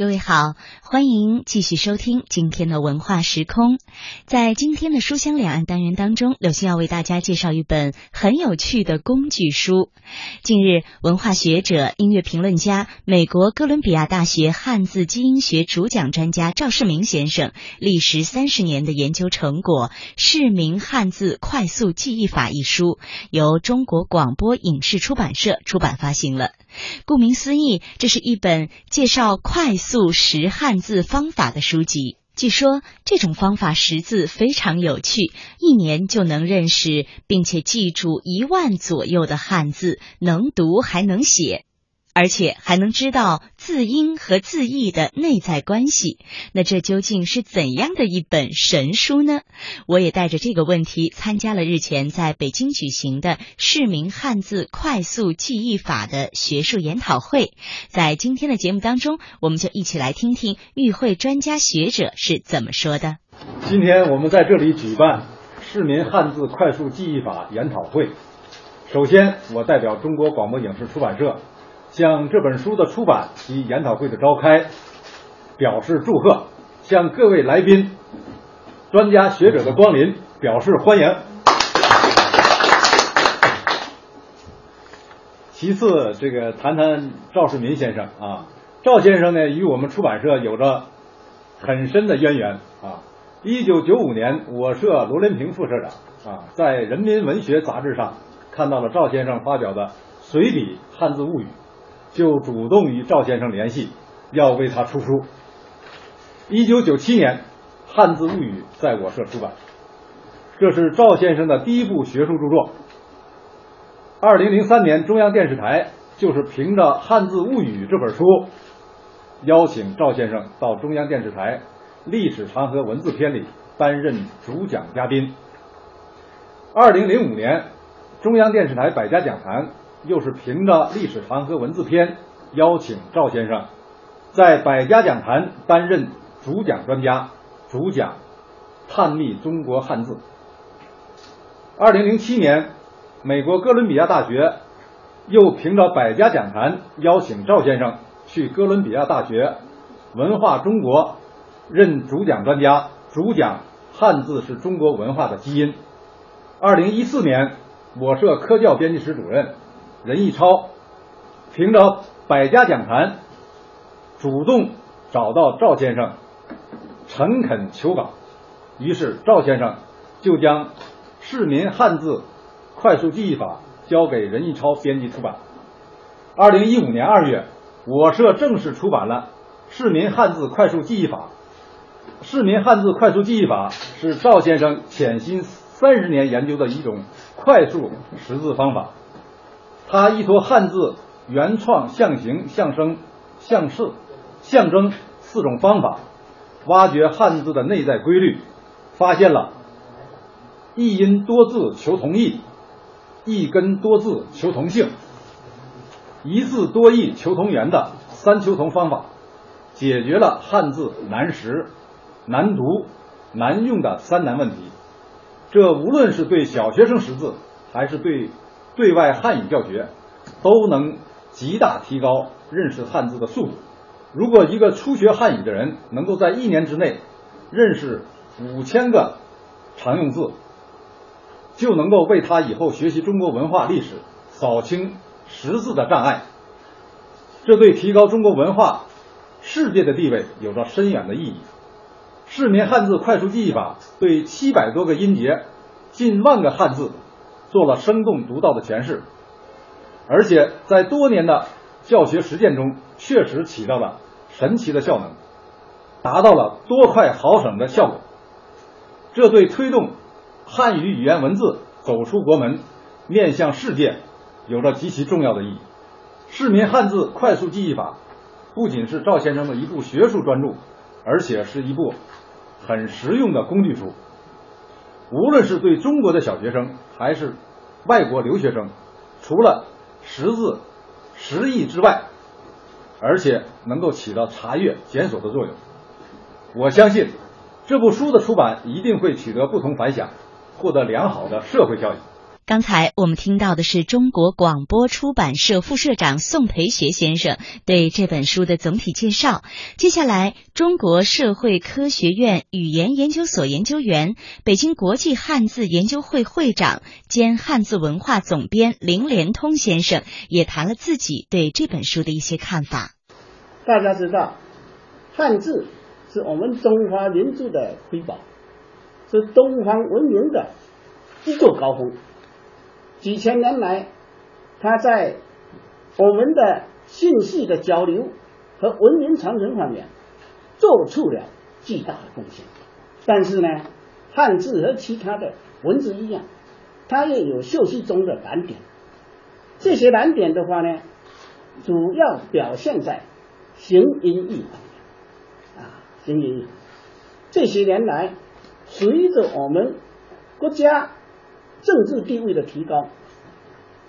各位好，欢迎继续收听今天的文化时空。在今天的书香两岸单元当中，柳星要为大家介绍一本很有趣的工具书。近日，文化学者、音乐评论家、美国哥伦比亚大学汉字基因学主讲专家赵世明先生历时三十年的研究成果《市民汉字快速记忆法》一书，由中国广播影视出版社出版发行了。顾名思义，这是一本介绍快速识汉字方法的书籍。据说这种方法识字非常有趣，一年就能认识并且记住一万左右的汉字，能读还能写。而且还能知道字音和字义的内在关系，那这究竟是怎样的一本神书呢？我也带着这个问题参加了日前在北京举行的市民汉字快速记忆法的学术研讨会。在今天的节目当中，我们就一起来听听与会专家学者是怎么说的。今天我们在这里举办市民汉字快速记忆法研讨会。首先，我代表中国广播影视出版社。向这本书的出版及研讨会的召开表示祝贺，向各位来宾、专家学者的光临表示欢迎。其次，这个谈谈赵世民先生啊，赵先生呢与我们出版社有着很深的渊源啊。一九九五年，我社罗连平副社长啊，在《人民文学》杂志上看到了赵先生发表的随笔《汉字物语》。就主动与赵先生联系，要为他出书。一九九七年，《汉字物语》在我社出版，这是赵先生的第一部学术著作。二零零三年，中央电视台就是凭着《汉字物语》这本书，邀请赵先生到中央电视台《历史长河文字篇》里担任主讲嘉宾。二零零五年，中央电视台百家讲坛。又是凭着《历史长河文字篇》邀请赵先生在百家讲坛担任主讲专家，主讲探秘中国汉字。二零零七年，美国哥伦比亚大学又凭着百家讲坛邀请赵先生去哥伦比亚大学文化中国任主讲专家，主讲汉字是中国文化的基因。二零一四年，我社科教编辑室主任。任义超凭着百家讲坛，主动找到赵先生，诚恳求稿，于是赵先生就将《市民汉字快速记忆法》交给任义超编辑出版。二零一五年二月，我社正式出版了《市民汉字快速记忆法》。《市民汉字快速记忆法》是赵先生潜心三十年研究的一种快速识字方法。他依托汉字原创、象形、象声、象式、象征四种方法，挖掘汉字的内在规律，发现了一音多字求同义，一根多字求同性，一字多义求同源的三求同方法，解决了汉字难识、难读、难用的三难问题。这无论是对小学生识字，还是对对外汉语教学都能极大提高认识汉字的速度。如果一个初学汉语的人能够在一年之内认识五千个常用字，就能够为他以后学习中国文化历史扫清识字的障碍。这对提高中国文化世界的地位有着深远的意义。市民汉字快速记忆法对七百多个音节、近万个汉字。做了生动独到的诠释，而且在多年的教学实践中，确实起到了神奇的效能，达到了多快好省的效果。这对推动汉语语言文字走出国门、面向世界，有着极其重要的意义。市民汉字快速记忆法不仅是赵先生的一部学术专著，而且是一部很实用的工具书。无论是对中国的小学生，还是外国留学生，除了识字、识义之外，而且能够起到查阅、检索的作用。我相信，这部书的出版一定会取得不同反响，获得良好的社会效益。刚才我们听到的是中国广播出版社副社长宋培学先生对这本书的总体介绍。接下来，中国社会科学院语言研究所研究员、北京国际汉字研究会会长兼汉字文化总编林连通先生也谈了自己对这本书的一些看法。大家知道，汉字是我们中华民族的瑰宝，是东方文明的一座高峰。几千年来，它在我们的信息的交流和文明传承方面做出了巨大的贡献。但是呢，汉字和其他的文字一样，它也有秀气中的难点。这些难点的话呢，主要表现在形音义方面啊，形音义。这些年来，随着我们国家。政治地位的提高，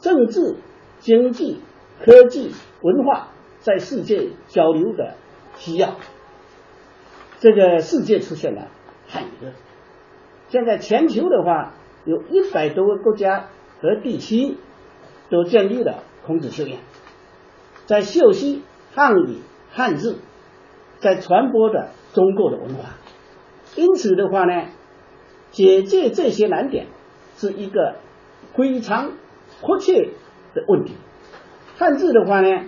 政治、经济、科技、文化在世界交流的需要，这个世界出现了汉语。现在全球的话，有一百多个国家和地区都建立了孔子学院，在秀习汉语汉字，在传播着中国的文化。因此的话呢，解决这些难点。是一个非常迫切的问题。汉字的话呢，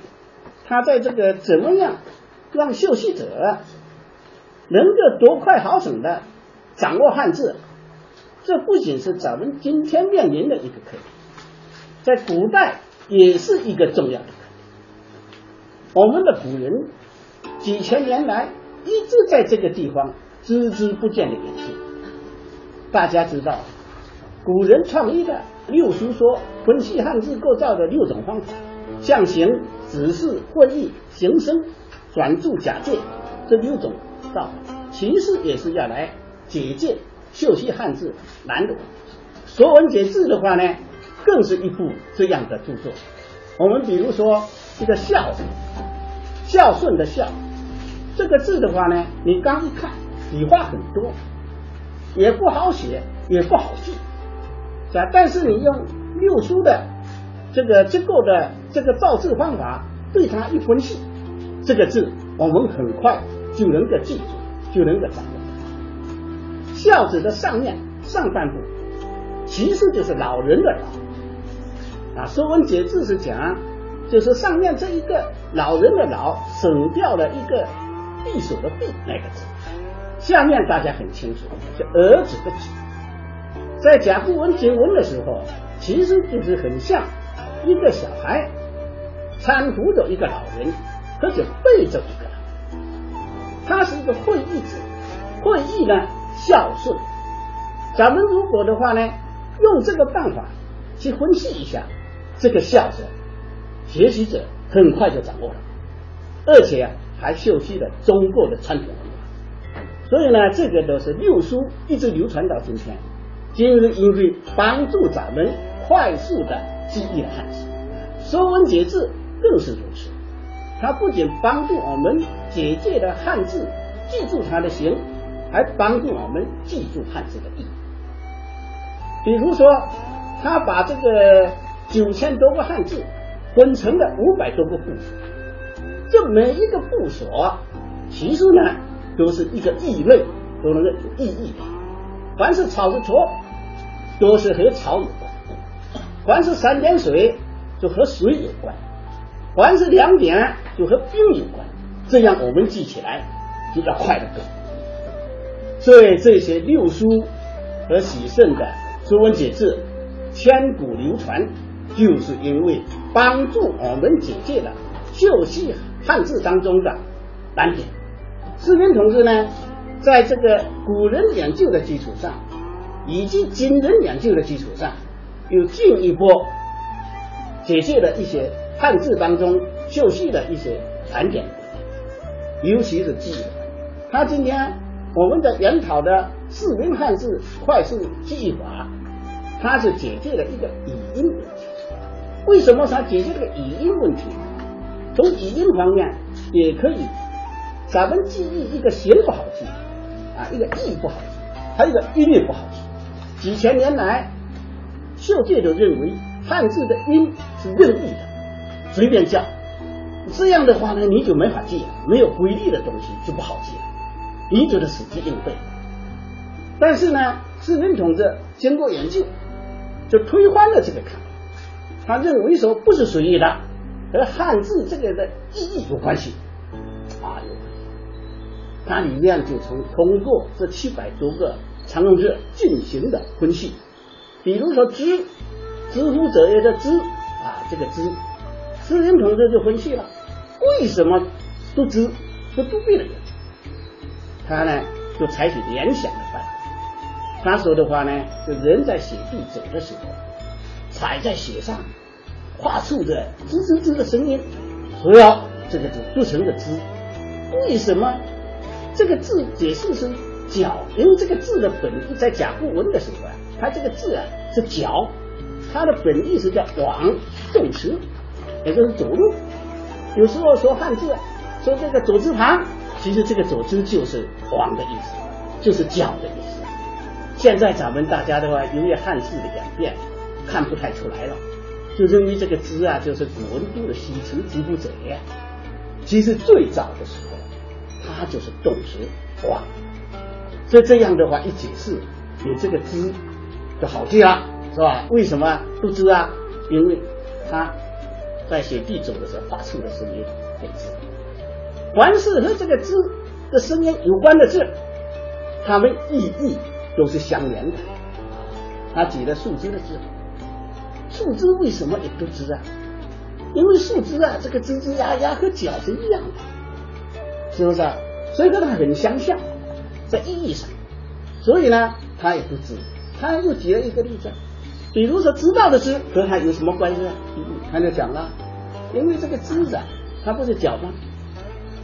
它在这个怎么样让学习者能够多快好省的掌握汉字，这不仅是咱们今天面临的一个课题，在古代也是一个重要的课题。我们的古人几千年来一直在这个地方孜孜不倦的演进。大家知道。古人创立的六书说分析汉字构造的六种方法，象形、指示、会意、形声、转注、假借这六种道法，其实也是要来解决秀习汉字难的。说文解字的话呢，更是一部这样的著作。我们比如说一个孝，孝顺的孝，这个字的话呢，你刚一看笔画很多，也不好写，也不好记。是吧？但是你用六书的这个结构的这个造字方法对它一分析，这个字我们很快就能够记住，就能够掌握。孝字的上面上半部其实就是老人的老啊，《说文解字》是讲，就是上面这一个老人的老省掉了一个匕首的匕那个字，下面大家很清楚，是儿子的子。在讲古文结文的时候，其实就是很像一个小孩搀扶着一个老人，或者背着一个。他是一个会意字，会意呢孝顺。咱们如果的话呢，用这个办法去分析一下这个孝字，学习者很快就掌握了，而且还秀习了中国的传统文化。所以呢，这个都是六书一直流传到今天。今日因为帮助咱们快速的记忆汉字，《说文解字》更是如此。它不仅帮助我们解决了汉字，记住它的形，还帮助我们记住汉字的意义。比如说，他把这个九千多个汉字分成了五百多个部首，这每一个部首其实呢都是一个意类，都能够有意义的。凡是草字头，都是和草有关；凡是三点水，就和水有关；凡是两点，就和冰有关。这样我们记起来就要快得多。所以这些六书和喜圣的《说文解字》千古流传，就是因为帮助我们解决了秀习汉字当中的难点。士兵同志呢？在这个古人研究的基础上，以及今人研究的基础上，又进一步解决了一些汉字当中秀习的一些难点，尤其是记忆。他今天我们的研讨的四民汉字快速记忆法，它是解决了一个语音问题。为什么它解决这个语音问题？从语音方面也可以，咱们记忆一个形不好记。啊，一个意不好记，还有一个音也不好记。几千年来，秀介都认为汉字的音是任意的，随便叫。这样的话呢，你就没法记，没有规律的东西就不好记，你就得死记硬背。但是呢，资深同志经过研究，就推翻了这个看法。他认为说不是随意的，和汉字这个的意义有关系啊，有关系。它里面就从通过这七百多个常用字进行的分析，比如说“知”，知乎者也的“知”啊，这个“知”，资深同志就分析了。为什么都知是杜背的人？他呢就采取联想的办法。他说的话呢，就人在雪地走的时候，踩在雪上，发出的吱吱吱的声音，所以这个就读成的知。为什么这个字解释是脚？因为这个字的本意在甲骨文的时候啊，它这个字啊是脚，它的本意是叫往动词，也就是走路。有时候说汉字，说这个左字旁，其实这个左字就是往的意思，就是脚的意思。现在咱们大家的话，由于汉字的演变，看不太出来了，就认为这个字啊就是古文中的西辞之不者呀。其实最早的时候，它就是动词往。所以这样的话一解释，你这个之就好记了，是吧？为什么不知啊？因为它。在写地走的时候发出的声音，给字。凡是和这个字的声音有关的字，它们意义都是相连的。他举了树枝的字，树枝为什么也不知啊？因为树枝啊，这个吱吱呀呀和脚是一样的，是不是？所以跟它很相像，在意义上。所以呢，他也不知。他又举了一个例子。比如说，知道的知和他有什么关系呢？他就讲了，因为这个知啊，它不是脚吗？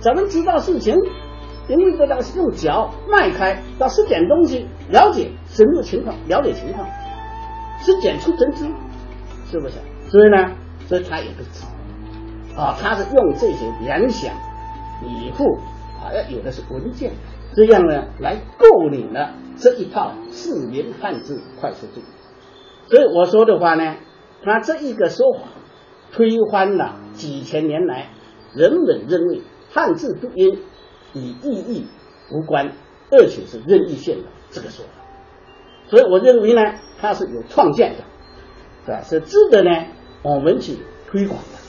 咱们知道事情，因为这个是用脚迈开，到拾捡东西，了解深入情况，了解情况，拾捡出真知，是不是？所以呢，所以他也不知啊，他是用这些联想、以后啊，有的是文件，这样呢来构领了这一套四言汉字快速度。所以我说的话呢，他这一个说法推翻了几千年来人们认为汉字读音与意义无关，而且是任意性的这个说法。所以我认为呢，它是有创建的，是吧？是值得呢我们去推广的。